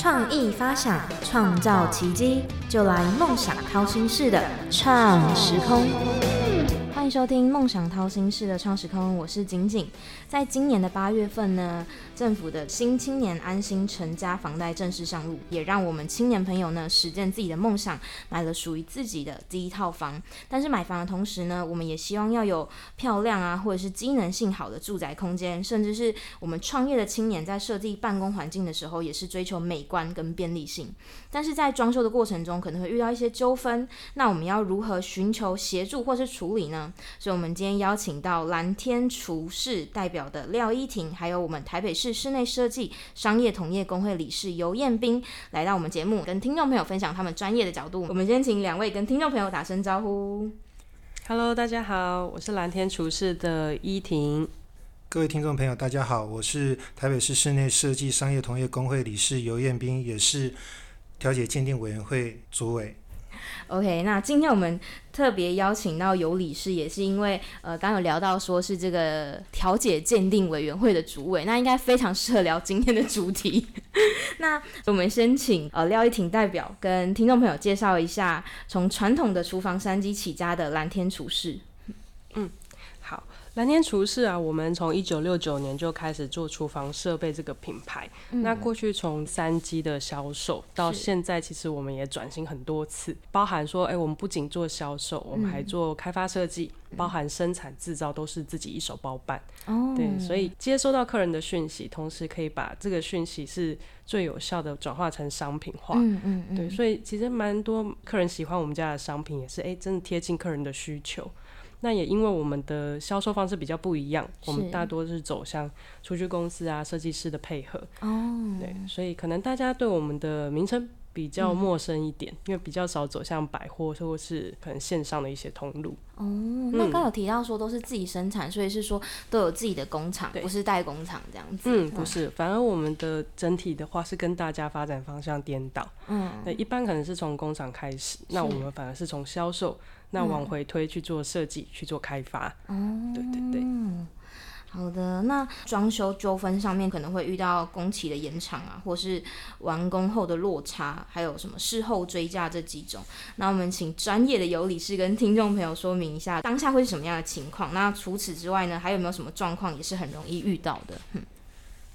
创意发想，创造奇迹，就来梦想掏心式的创时空。迎收听《梦想掏心事的创时空》，我是景景。在今年的八月份呢，政府的新青年安心成家房贷正式上路，也让我们青年朋友呢实践自己的梦想，买了属于自己的第一套房。但是买房的同时呢，我们也希望要有漂亮啊，或者是机能性好的住宅空间，甚至是我们创业的青年在设计办公环境的时候，也是追求美观跟便利性。但是在装修的过程中，可能会遇到一些纠纷，那我们要如何寻求协助或是处理呢？所以，我们今天邀请到蓝天厨师代表的廖依婷，还有我们台北市室内设计商业同业工会理事尤彦斌，来到我们节目，跟听众朋友分享他们专业的角度。我们先请两位跟听众朋友打声招呼。Hello，大家好，我是蓝天厨师的依婷。各位听众朋友，大家好，我是台北市室内设计商业同业工会理事尤彦斌，也是调解鉴定委员会主委。OK，那今天我们特别邀请到尤理事，也是因为呃，刚有聊到说是这个调解鉴定委员会的主委，那应该非常适合聊今天的主题。那我们先请呃廖一婷代表跟听众朋友介绍一下，从传统的厨房山鸡起家的蓝天厨师。嗯。蓝天厨师啊，我们从一九六九年就开始做厨房设备这个品牌。那过去从三 G 的销售到现在，其实我们也转型很多次，包含说，哎，我们不仅做销售，我们还做开发设计，包含生产制造都是自己一手包办。哦，对，所以接收到客人的讯息，同时可以把这个讯息是最有效的转化成商品化。嗯嗯嗯。对，所以其实蛮多客人喜欢我们家的商品，也是哎，真的贴近客人的需求。那也因为我们的销售方式比较不一样，我们大多是走向出去公司啊、设计师的配合。哦，对，所以可能大家对我们的名称比较陌生一点，因为比较少走向百货或是可能线上的一些通路。哦，那刚有提到说都是自己生产，所以是说都有自己的工厂，不是代工厂这样子。嗯，不是，反而我们的整体的话是跟大家发展方向颠倒。嗯，那，一般可能是从工厂开始，那我们反而是从销售。那往回推去做设计，去做开发。哦，对对对。好的，那装修纠纷上面可能会遇到工期的延长啊，或是完工后的落差，还有什么事后追加这几种。那我们请专业的有理师跟听众朋友说明一下，当下会是什么样的情况？那除此之外呢，还有没有什么状况也是很容易遇到的？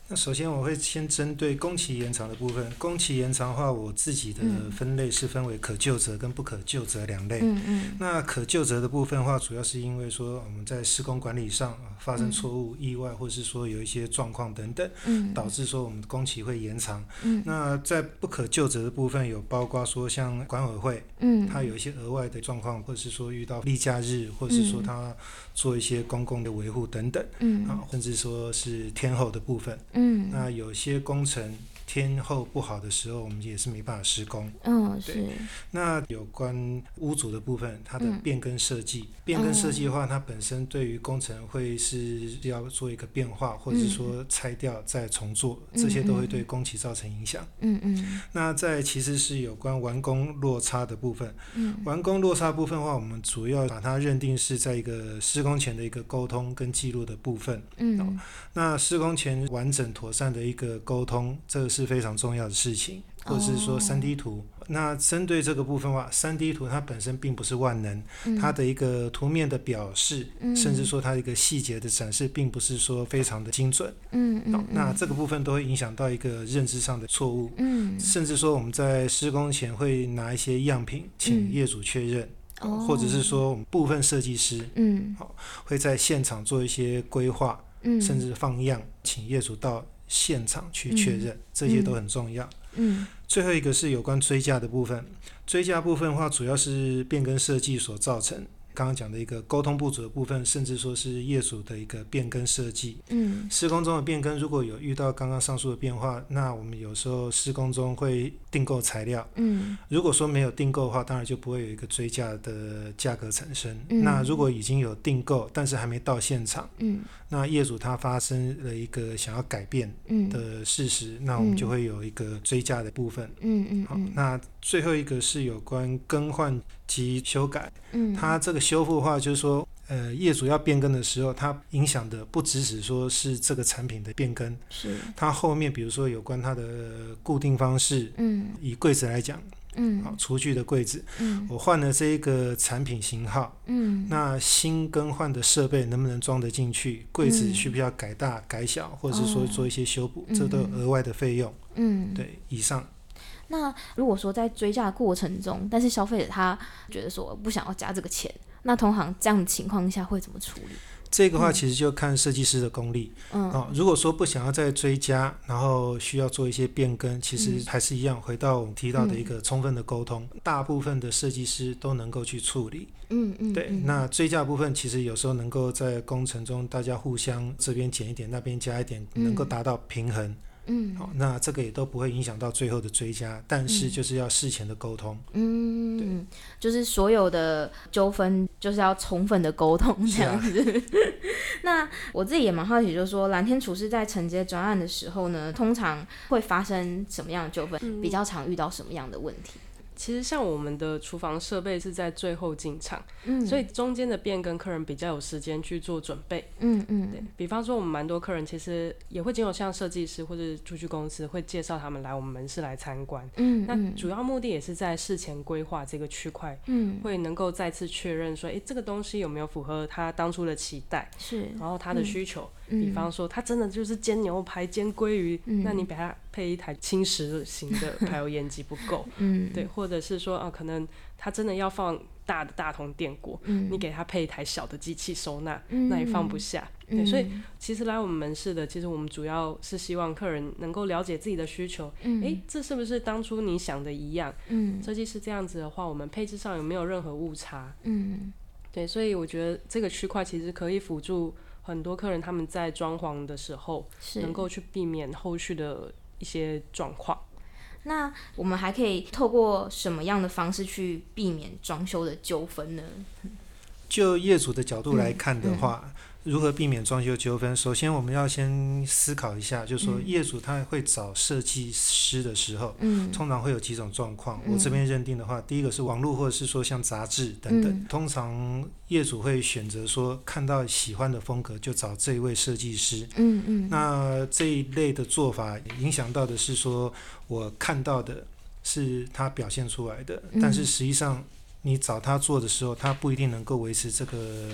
那首先我会先针对工期延长的部分，工期延长的话，我自己的分类是分为可就责跟不可就责两类。嗯嗯。那可就责的部分的话，主要是因为说我们在施工管理上发生错误、意外，或者是说有一些状况等等，导致说我们的工期会延长。嗯。那在不可救责的部分，有包括说像管委会，嗯，它有一些额外的状况，或者是说遇到例假日，或者是说它做一些公共的维护等等，嗯，啊，甚至说是天后的部分。嗯，那有些工程天候不好的时候，我们也是没办法施工。嗯，是。那有关屋主的部分，它的变更设计，变更设计的话，它本身对于工程会是要做一个变化，或者是说拆掉再重做，这些都会对工期造成影响。嗯嗯。那在其实是有关完工落差的部分。嗯。完工落差部分的话，我们主要把它认定是在一个施工前的一个沟通跟记录的部分。嗯。那施工前完整妥善的一个沟通，这个是非常重要的事情，或者是说三 D 图。那针对这个部分的话，三 D 图它本身并不是万能，它的一个图面的表示，甚至说它一个细节的展示，并不是说非常的精准。嗯嗯。那这个部分都会影响到一个认知上的错误。嗯。甚至说我们在施工前会拿一些样品请业主确认，或者是说我们部分设计师，嗯，好会在现场做一些规划。嗯甚至放样，请业主到现场去确认，这些都很重要。嗯，最后一个是有关追加的部分，追加部分的话，主要是变更设计所造成。刚刚讲的一个沟通不足的部分，甚至说是业主的一个变更设计。嗯，施工中的变更如果有遇到刚刚上述的变化，那我们有时候施工中会订购材料。嗯，如果说没有订购的话，当然就不会有一个追加的价格产生。那如果已经有订购，但是还没到现场，嗯，那业主他发生了一个想要改变的事实，那我们就会有一个追加的部分。嗯嗯，好，那最后一个是有关更换及修改。嗯，它这个修复的话，就是说，呃，业主要变更的时候，它影响的不只是说是这个产品的变更，是。它后面比如说有关它的固定方式，嗯。以柜子来讲，嗯。好，厨具的柜子，嗯。我换了这一个产品型号，嗯。那新更换的设备能不能装得进去？柜子嗯。需不需要改大改小，或者是说哦。做一些修补，嗯。这都有额外的费用。嗯，对，以上那如果说在追加的过程中，但是消费者他觉得说不想要加这个钱，那通常这样的情况下会怎么处理？这个话嗯其实就看设计师的功力。嗯哦，如果说不想要再追加，然后需要做一些变更，其实嗯还是一样，回到我们提到的一个充分的沟通，大部分的设计师都能够去处理。嗯嗯，对，嗯那追加部分其实有时候能够在工程中大家互相这边减一点，那边加一点，嗯能够达到平衡。嗯好、那这个也都不会影响到最后的追加，但是嗯就是要事前的沟通。嗯，对就是所有的纠纷就是要充分的沟通这样子。那我自己也蛮好奇，就是说蓝天厨师在承接专案的时候呢，通常会发生什么样的纠纷？嗯比较常遇到什么样的问题？其实像我们的厨房设备是在最后进场，嗯，所以中间的变更客人比较有时间去做准备。嗯嗯对比方说，我们蛮多客人其实也会经由像设计师或者出去公司会介绍他们来我们门市来参观。嗯那主要目的也是在事前规划这个区块，嗯会能够再次确认说，诶，这个东西有没有符合他当初的期待，是，然后他的需求。嗯比方说，他真的就是煎牛排、煎鲑鱼，嗯那你给他配一台轻食型的排油烟机不够，嗯对，或者是说啊，可能他真的要放大的大铜电锅，嗯你给他配一台小的机器收纳，嗯那也放不下。对，所以嗯其实来我们门市的，其实我们主要是希望客人能够了解自己的需求。诶，这是不是当初你想的一样？嗯设计师这样子的话，我们配置上有没有任何误差？嗯对，所以我觉得这个区块其实可以辅助很多客人他们在装潢的时候，是能够去避免后续的一些状况。那我们还可以透过什么样的方式去避免装修的纠纷呢？就业主的角度来看的嗯话，如何避免装修纠纷？首先，我们要先思考一下，就是说嗯业主他会找设计师的时候，嗯通常会有几种状况。嗯我这边认定的话，第一个是网络或者是说像杂志等等，嗯通常业主会选择说看到喜欢的风格就找这一位设计师。嗯嗯，那这一类的做法影响到的是说，我看到的是他表现出来的，嗯但是实际上你找他做的时候，他不一定能够维持这个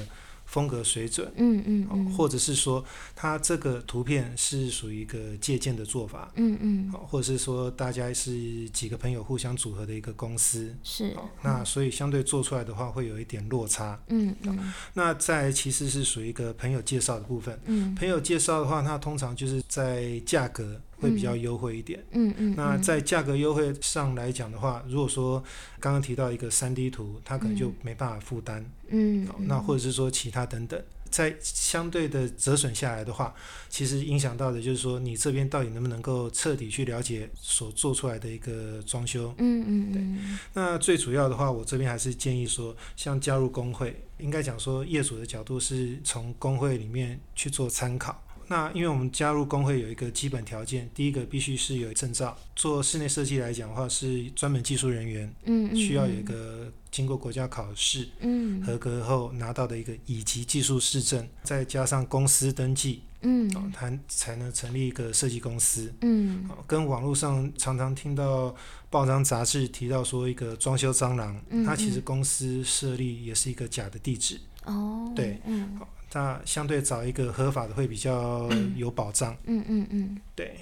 风格水准。嗯嗯或者是说，他这个图片是属于一个借鉴的做法，嗯嗯。哦或者是说大家是几个朋友互相组合的一个公司，是。哦，那所以相对做出来的话会有一点落差。嗯嗯。那在其实是属于一个朋友介绍的部分，嗯。朋友介绍的话，它通常就是在价格会比较优惠一点。嗯嗯，那在价格优惠上来讲的话，如果说刚刚提到一个三 D 图，它可能就没办法负担，嗯哦那或者是说其他等等，在相对的折损下来的话，其实影响到的就是说你这边到底能不能够彻底去了解所做出来的一个装修。嗯嗯嗯那最主要的话，我这边还是建议说，像加入工会，应该讲说业主的角度是从工会里面去做参考。那因为我们加入工会有一个基本条件，第一个必须是有证照，做室内设计来讲的话是专门技术人员，嗯，需要有一个经过国家考试嗯。合格后拿到的一个乙级技术师证，再加上公司登记，哦嗯，才才能成立一个设计公司。嗯。哦跟网络上常常听到报章杂志提到说一个装修蟑螂，嗯它其实嗯公司设立也是一个假的地址，哦，对。嗯它相对找一个合法的会比较有保障。嗯嗯嗯。对，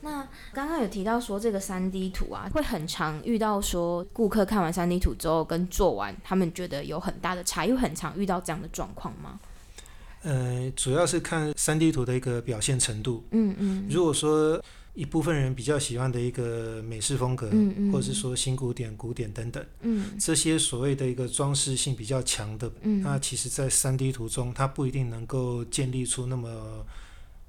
那刚刚有提到说这个三 D 图啊，会很常遇到说顾客看完三 D 图之后跟做完，他们觉得有很大的差异，会很常遇到这样的状况吗？呃，主要是看三 D 图的一个表现程度。嗯嗯，如果说一部分人比较喜欢的一个美式风格，嗯嗯，或者是说新古典、古典等等，嗯。这些所谓的一个装饰性比较强的，嗯，那其实在三 D 图中，它不一定能够建立出那么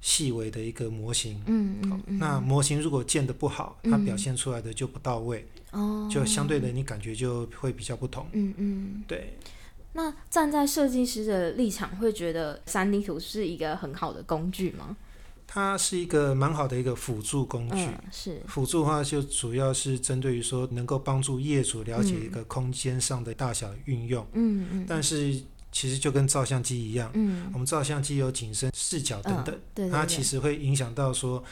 细微的一个模型。嗯嗯嗯，那模型如果建的不好，它嗯表现出来的就不到位，哦，就相对的你感觉就会比较不同。嗯嗯，对，那站在设计师的立场，会觉得三 D 图是一个很好的工具吗？它是一个蛮好的一个辅助工具。嗯，是，辅助的话，就主要是针对于说能够帮助业主了解嗯一个空间上的大小运用。嗯嗯，但是其实就跟照相机一样，嗯，我们照相机有景深、视角等等，对，它其实会影响到说，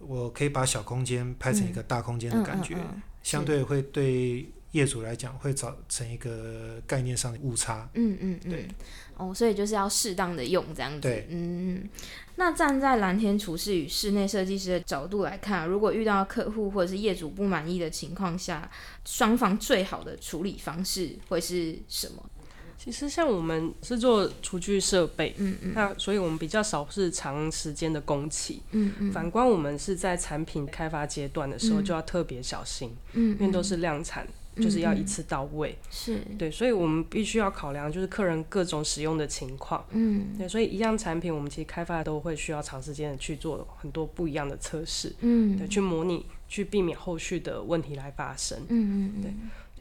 我可以把小空间拍成一个大空间的感觉，相对会对业主来讲会造成一个概念上的误差。嗯嗯嗯，对，哦，所以就是要适当的用这样子。对，嗯，那站在蓝天厨师与室内设计师的角度来看，如果遇到客户或者是业主不满意的情况下，双方最好的处理方式会是什么？其实像我们是做厨具设备，嗯嗯，那所以我们比较少是长时间的工期，嗯嗯，反观我们是在产品开发阶段的时候就要特别小心，嗯，因为都是量产，就是要一次到位，是。对，所以我们必须要考量就是客人各种使用的情况，嗯，对，所以一样产品我们其实开发都会需要长时间的去做很多不一样的测试，嗯，对，去模拟，去避免后续的问题来发生，嗯嗯，对。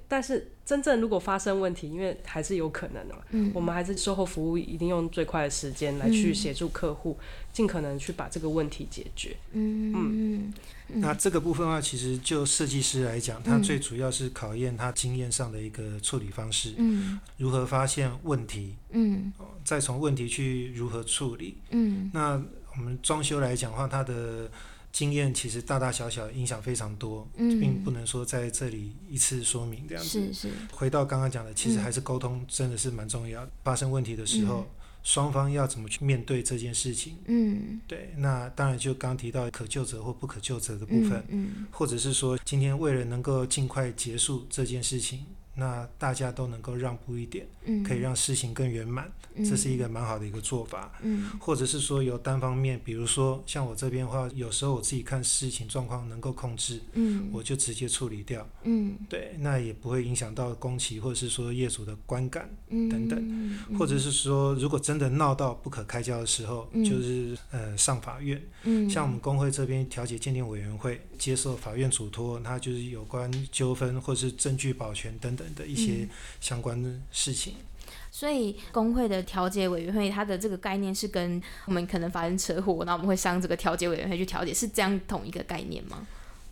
但是真正如果发生问题，因为还是有可能的嘛，嗯，我们还是售后服务一定用最快的时间来去协助客户，尽可能去把这个问题解决。嗯嗯，那这个部分的话，其实就设计师来讲，他最主要是考验他经验上的一个处理方式，嗯，如何发现问题，嗯，再从问题去如何处理。嗯，那我们装修来讲的话，它的经验其实大大小小影响非常多，嗯，并不能说在这里一次说明这样子。是是。回到刚刚讲的，其实还是沟通真的是蛮重要。发生问题的时候，双方要怎么去面对这件事情？嗯，对。那当然就刚刚提到可救责或不可救责的部分，嗯，或者是说今天为了能够尽快结束这件事情。那大家都能够让步一点，嗯，可以让事情更圆满，这是一个蛮好的一个做法。嗯，或者是说由单方面，比如说像我这边的话，有时候我自己看事情状况能够控制，嗯，我就直接处理掉，嗯，对，那也不会影响到工期或者是说业主的观感等等，嗯、或者是说如果真的闹到不可开交的时候，嗯、就是呃上法院，嗯，像我们工会这边调解鉴定委员会接受法院嘱托，那就是有关纠纷或是证据保全等等的一些。相关的事情，所以工会的调解委员会，它的这个概念是跟我们可能发生车祸，那我们会上这个调解委员会去调解，是这样同一个概念吗？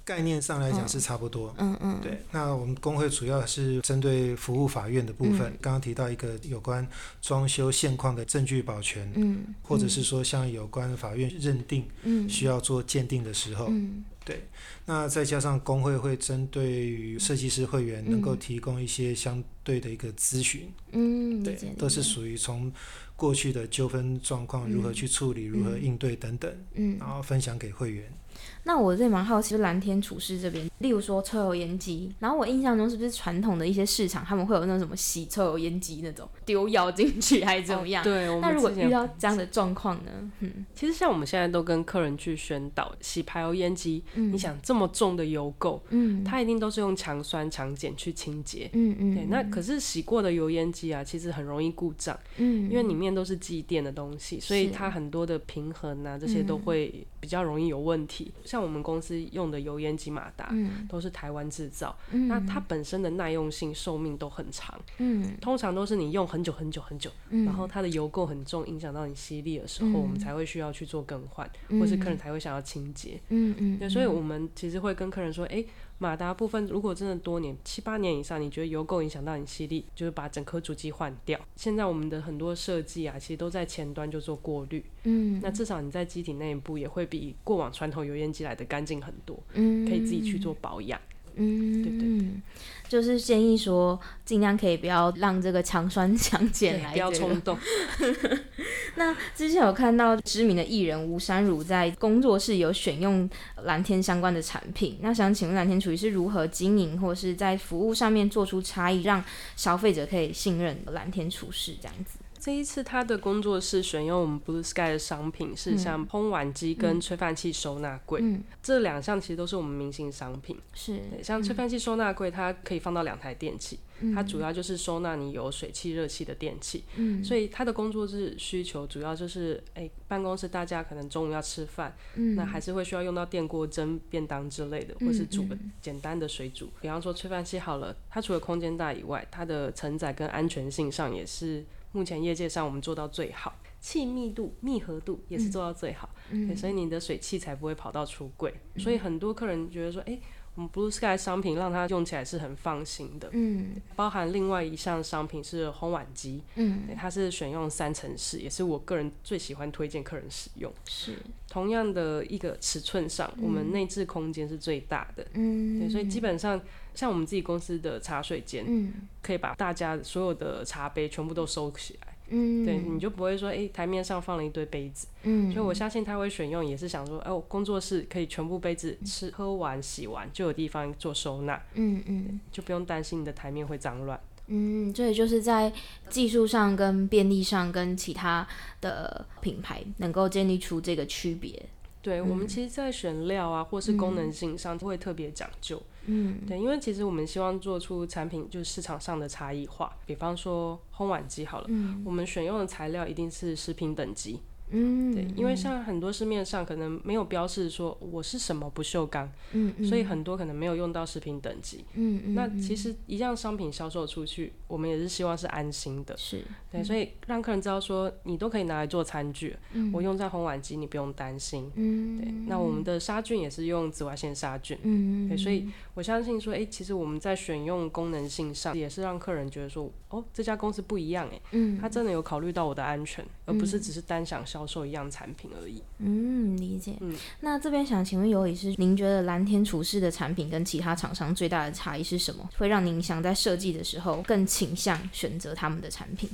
概念上来讲是差不多，嗯嗯，对。那我们工会主要是针对服务法院的部分，刚刚提到一个有关装修现况的证据保全，嗯，或者是说像有关法院认定，嗯，需要做鉴定的时候，嗯，对。那再加上工会会针对于设计师会员能够提供一些相对的一个咨询，嗯，对，都是属于从过去的纠纷状况如何去处理、如何应对等等，嗯，然后分享给会员。那我这蛮好奇，就蓝天厨师这边，例如说抽油烟机，然后我印象中是不是传统的一些市场，他们会有那种什么洗抽油烟机那种丢药进去还是怎么样？哦、对，那如果遇到这样的状况呢？嗯，其实像我们现在都跟客人去宣导，洗排油烟机，嗯、你想这么重的油垢，嗯，它一定都是用强酸强碱去清洁，嗯嗯，对。那可是洗过的油烟机啊，其实很容易故障，嗯，因为里面都是机电的东西，所以它很多的平衡啊这些都会比较容易有问题。像我们公司用的油烟机马达，嗯，都是台湾制造，嗯，那它本身的耐用性、寿命都很长，嗯，通常都是你用很久很久很久，嗯，然后它的油垢很重，影响到你吸力的时候，嗯、我们才会需要去做更换，或是客人才会想要清洁，嗯嗯，对，所以我们其实会跟客人说，哎、欸，马达部分如果真的多年七八年以上，你觉得油垢影响到你吸力，就是把整颗主机换掉。现在我们的很多设计啊，其实都在前端就做过滤，嗯，那至少你在机体内部也会比过往传统油烟机来的干净很多，嗯，可以自己去做保养。嗯，对对对，就是建议说，尽量可以不要让这个强酸 强碱来、不要冲动。那之前有看到知名的艺人吴珊如在工作室有选用蓝天相关的产品，那想请问蓝天厨艺是如何经营，或是在服务上面做出差异，让消费者可以信任蓝天厨师这样子？这一次他的工作室选用我们 Blue Sky 的商品是像烹碗机跟吹饭器收纳柜，嗯、这两项其实都是我们明星商品。是，像吹饭器收纳柜，它可以放到两台电器，嗯、它主要就是收纳你有水汽、热气的电器。嗯，所以它的工作室需求主要就是，哎、欸，办公室大家可能中午要吃饭，嗯，那还是会需要用到电锅蒸便当之类的，或是煮个简单的水煮。比方说吹饭器好了，它除了空间大以外，它的承载跟安全性上也是。目前业界上我们做到最好，气密度、密合度也是做到最好，嗯、所以你的水汽才不会跑到橱柜。所以很多客人觉得说，哎、欸，我们 Blue Sky 商品让它用起来是很放心的。嗯，包含另外一项商品是烘碗机，嗯，它是选用三层式，也是我个人最喜欢推荐客人使用。是同样的一个尺寸上，我们内置空间是最大的。嗯，对，所以基本上像我们自己公司的茶水间，嗯，可以把大家所有的茶杯全部都收起来。嗯，对，你就不会说，哎、台面上放了一堆杯子。嗯，所以我相信他会选用，也是想说，哎、我工作室可以全部杯子吃喝完洗完就有地方做收纳，嗯嗯就不用担心你的台面会脏乱。嗯，这也就是在技术上跟便利上跟其他的品牌能够建立出这个区别。对、我们其实，在选料啊，或是功能性上会特别讲究。嗯对，因为其实我们希望做出产品就是市场上的差异化，比方说烘碗机好了，我们选用的材料一定是食品等级。嗯，对，因为像很多市面上可能没有标示说我是什么不锈钢，嗯嗯所以很多可能没有用到食品等级。嗯嗯，那其实一样商品销售出去，我们也是希望是安心的。是对，所以让客人知道说你都可以拿来做餐具，我用在烘碗机你不用担心。嗯对，那我们的杀菌也是用紫外线杀菌。嗯对，所以我相信说，哎、其实我们在选用功能性上，也是让客人觉得说，哦，这家公司不一样，哎，嗯他真的有考虑到我的安全，而不是只是单想销售一样产品而已。嗯理解。嗯那这边想请问尤里是，您觉得蓝天厨师的产品跟其他厂商最大的差异是什么？会让您想在设计的时候更倾向选择他们的产品？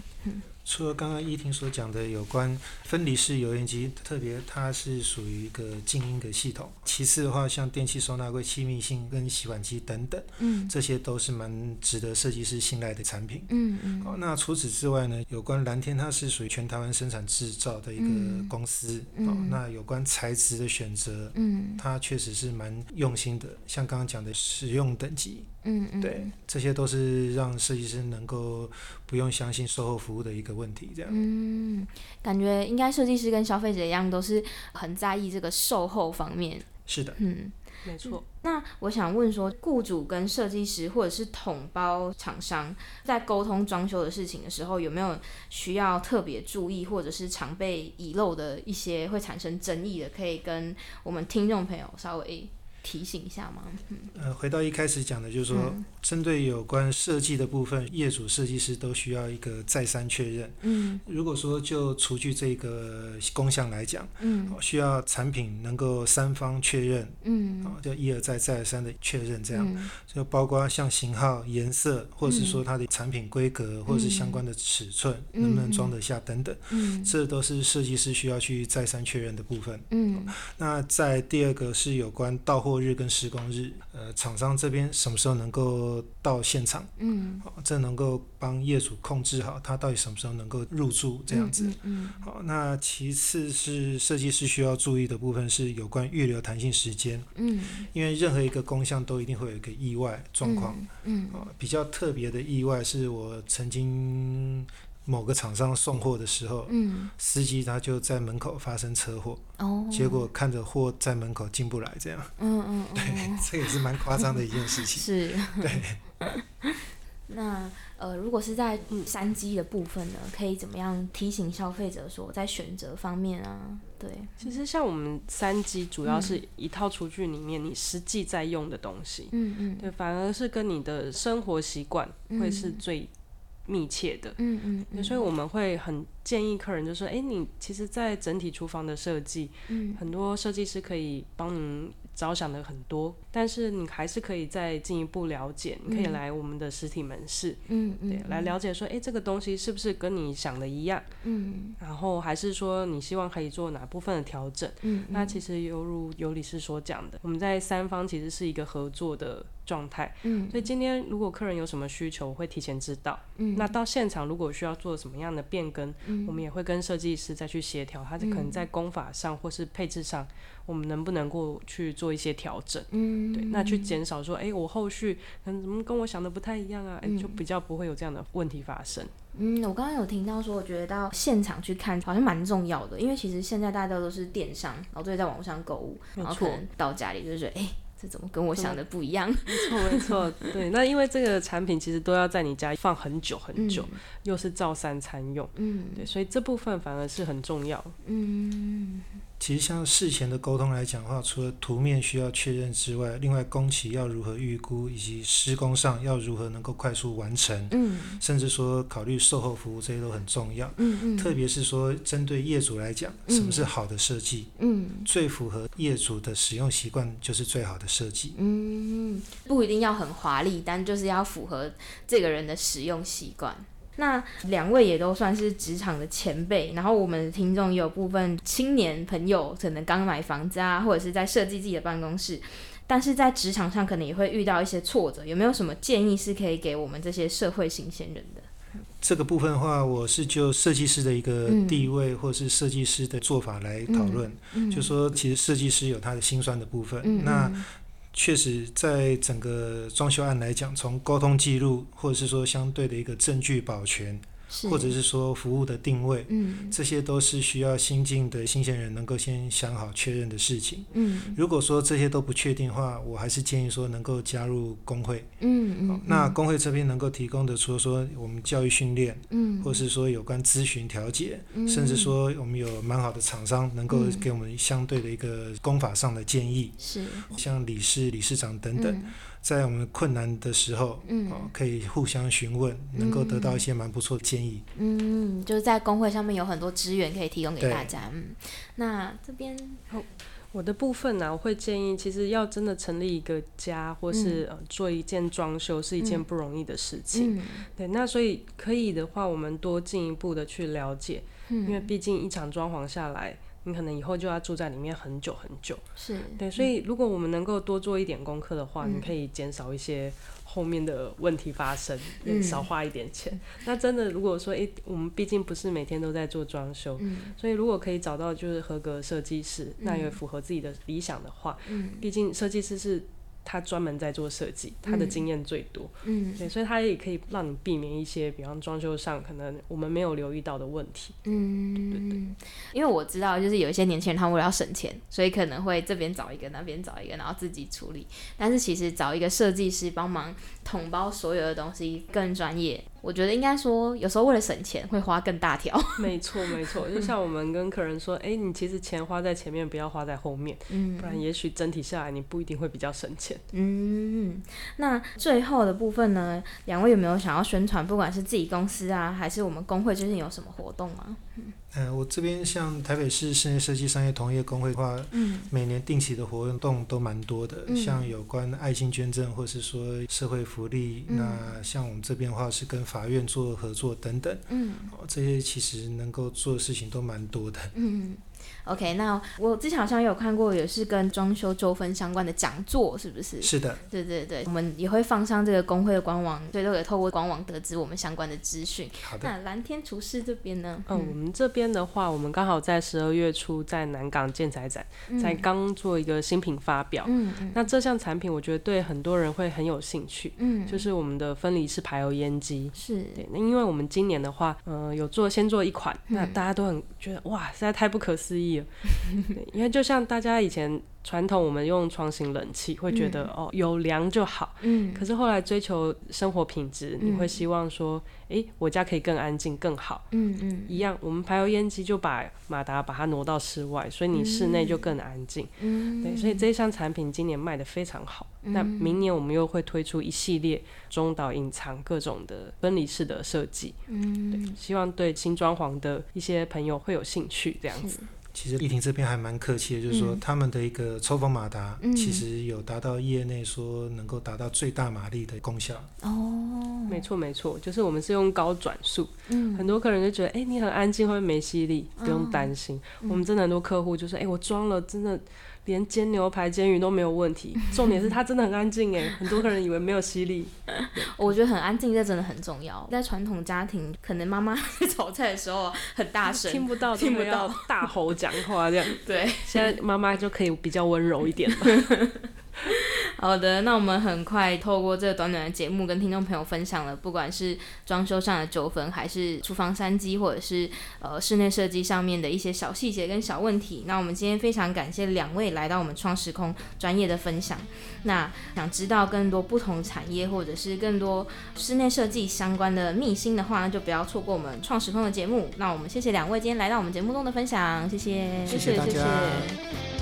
除了刚刚依婷所讲的有关分离式油烟机，特别它是属于一个静音的系统。其次的话，像电器收纳柜、气密性跟洗碗机等等，嗯这些都是蛮值得设计师信赖的产品。嗯嗯好，那除此之外呢，有关蓝天，它是属于全台湾生产制造的一个嗯公司。嗯哦，那有关材质的选择，嗯它确实是蛮用心的。像刚刚讲的使用等级，嗯嗯，对，这些都是让设计师能够不用相信售后服务的一个问题。这样，嗯，感觉应该设计师跟消费者一样，都是很在意这个售后方面。是的。嗯，没错，那我想问说，雇主跟设计师或者是统包厂商在沟通装修的事情的时候，有没有需要特别注意，或者是常被遗漏的一些会产生争议的，可以跟我们听众朋友稍微提醒一下吗？嗯。呃，回到一开始讲的，就是说，嗯。针对有关设计的部分，业主、设计师都需要一个再三确认。嗯。如果说就除去这个工项来讲，嗯。哦需要产品能够三方确认，嗯。啊，就一而再再而三的确认，这样。嗯。就包括像型号、颜色，或者是说它的产品规格，或者是相关的尺寸嗯。能不能装得下等等，嗯。这都是设计师需要去再三确认的部分。嗯。那在第二个是有关到货日跟施工日，呃，厂商这边什么时候能够到现场，嗯好，这能够帮业主控制好他到底什么时候能够入住这样子。嗯好，那其次是设计师需要注意的部分是有关预留弹性时间，嗯因为任何一个工项都一定会有一个意外状况。嗯哦，比较特别的意外是我曾经某个厂商送货的时候，嗯。司机他就在门口发生车祸，哦，结果看着货在门口进不来，这样，嗯嗯对嗯，这也是蛮夸张的一件事情。是。对。那呃，如果是在山鸡的部分呢，可以怎么样提醒消费者说，在选择方面啊，对，其实像我们三机主要是一套厨具里面你实际在用的东西，嗯嗯。对，反而是跟你的生活习惯会是最密切的。嗯嗯对所以我们会很建议客人，就说，哎、你其实，在整体厨房的设计，嗯。很多设计师可以帮您着想的很多，但是你还是可以再进一步了解，你可以来我们的实体门市，嗯嗯对，来了解说，哎、这个东西是不是跟你想的一样，嗯。然后还是说你希望可以做哪部分的调整？嗯那其实犹如尤理事所讲的，我们在三方其实是一个合作的状态，嗯。所以今天如果客人有什么需求，我会提前知道。嗯。那到现场如果需要做什么样的变更，我们也会跟设计师再去协调，他可能在工法上或是配置上，我们能不能够去做一些调整。嗯。对，那去减少说，哎、我后续可能怎么跟我想的不太一样啊，哎、就比较不会有这样的问题发生。嗯，我刚刚有听到说，我觉得到现场去看好像蛮重要的，因为其实现在大家都是电商，然后都会在网络上购物，然后可能到家里就觉得，哎、这怎么跟我想的不一样？没错，没错，对。那因为这个产品其实都要在你家放很久很久，又是照三餐用，嗯对，所以这部分反而是很重要。嗯其其实像事前的沟通来讲的话，除了图面需要确认之外，另外工期要如何预估，以及施工上要如何能够快速完成，嗯，甚至说考虑售后服务这些都很重要。嗯嗯，特别是说针对业主来讲，什么是好的设计？嗯，最符合业主的使用习惯就是最好的设计。嗯，不一定要很华丽，但就是要符合这个人的使用习惯。那两位也都算是职场的前辈，然后我们的听众也有部分青年朋友，可能刚买房子啊，或者是在设计自己的办公室，但是在职场上可能也会遇到一些挫折，有没有什么建议是可以给我们这些社会新鲜人的？这个部分的话，我是就设计师的一个地位，或是设计师的做法来讨论。就说其实设计师有他的心酸的部分，那确实在整个装修案来讲，从沟通记录，或者是说相对的一个证据保全。或者是说服务的定位，嗯，这些都是需要新进的新鲜人能够先想好确认的事情。嗯，如果说这些都不确定的话，我还是建议说能够加入工会。嗯嗯，那工会这边能够提供的，除了说我们教育训练，嗯，或是说有关咨询调解，甚至说我们有蛮好的厂商能够给我们相对的一个工法上的建议，是。像理事、理事长等等。在我们困难的时候，嗯，可以互相询问，能够得到一些蛮不错的建议。嗯，就是在工会上面有很多资源可以提供给大家。嗯，那这边，我的部分呢，我会建议，其实要真的成立一个家，或是呃做一件装修，是一件不容易的事情。嗯，对，那所以可以的话，我们多进一步的去了解，嗯，因为毕竟一场装潢下来。你可能以后就要住在里面很久很久，是。对，所以如果我们能够多做一点功课的话，你可以减少一些后面的问题发生，少花一点钱。那真的如果说，诶，我们毕竟不是每天都在做装修，所以如果可以找到就是合格设计师，那也符合自己的理想的话，毕竟设计师是。他专门在做设计，他的经验最多，嗯，对，所以他也可以让你避免一些，比方装修上可能我们没有留意到的问题，嗯，对对对。因为我知道，就是有一些年轻人，他为了要省钱，所以可能会这边找一个，那边找一个，然后自己处理。但是其实找一个设计师帮忙统包所有的东西更专业。我觉得应该说，有时候为了省钱会花更大条。没错，没错，就像我们跟客人说，哎，你其实钱花在前面，不要花在后面，嗯，不然也许整体下来你不一定会比较省钱。嗯，那最后的部分呢，两位有没有想要宣传，不管是自己公司啊，还是我们工会最近有什么活动吗？嗯，我这边像台北市室内设计商业同业工会的话，嗯，每年定期的活动都蛮多的，像有关爱心捐赠，或是说社会福利，那像我们这边的话是跟法院做合作等等，嗯，这些其实能够做的事情都蛮多的，嗯。OK，那我之前好像有看过，也是跟装修纠纷相关的讲座，是不是？是的，对对对，我们也会放上这个工会的官网，所以都可以透过官网得知我们相关的资讯。好的。那蓝天厨师这边呢？嗯，我们这边的话，我们刚好在十二月初在南港建材展才刚做一个新品发表。嗯嗯。那这项产品我觉得对很多人会很有兴趣。嗯。就是我们的分离式排油烟机。是。对，那因为我们今年的话，呃，有做先做一款，那大家都很觉得哇，实在太不可思议了。因为就像大家以前传统，我们用窗型冷气会觉得哦有凉就好，嗯，可是后来追求生活品质，你会希望说，哎，我家可以更安静更好，嗯嗯，一样，我们排油烟机就把马达把它挪到室外，所以你室内就更安静，嗯，对，所以这项产品今年卖的非常好，那明年我们又会推出一系列中岛隐藏各种的分离式的设计，嗯，对，希望对新装潢的一些朋友会有兴趣这样子。其实丽婷这边还蛮客气的，就是说他们的一个抽风马达，其实有达到业内说能够达到最大马力的功效。哦，没错没错，就是我们是用高转速，嗯，很多客人就觉得，哎，你很安静，会没吸力，不用担心。我们真的很多客户就是，哎，我装了，真的。连煎牛排、煎鱼都没有问题，重点是它真的很安静哎，很多客人以为没有吸力，我觉得很安静，这真的很重要。在传统家庭，可能妈妈 炒菜的时候很大声，听不到，听不到大吼讲话这样。对，现在妈妈就可以比较温柔一点了。好的，那我们很快透过这短短的节目，跟听众朋友分享了，不管是装修上的纠纷，还是厨房三机，或者是呃室内设计上面的一些小细节跟小问题。那我们今天非常感谢两位来到我们创时空专业的分享。那想知道更多不同产业或者是更多室内设计相关的秘辛的话，那就不要错过我们创时空的节目。那我们谢谢两位今天来到我们节目中的分享，谢谢，谢谢大家。